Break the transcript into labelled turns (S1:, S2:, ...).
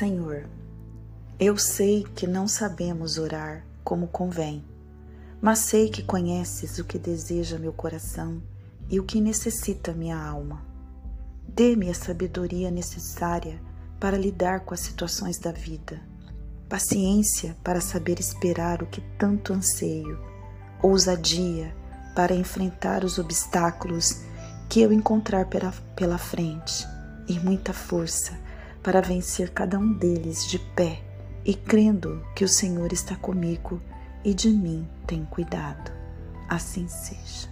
S1: Senhor, eu sei que não sabemos orar como convém, mas sei que conheces o que deseja meu coração e o que necessita minha alma. Dê-me a sabedoria necessária para lidar com as situações da vida, paciência para saber esperar o que tanto anseio, ousadia para enfrentar os obstáculos que eu encontrar pela, pela frente e muita força para vencer cada um deles de pé e crendo que o Senhor está comigo e de mim tem cuidado. Assim seja.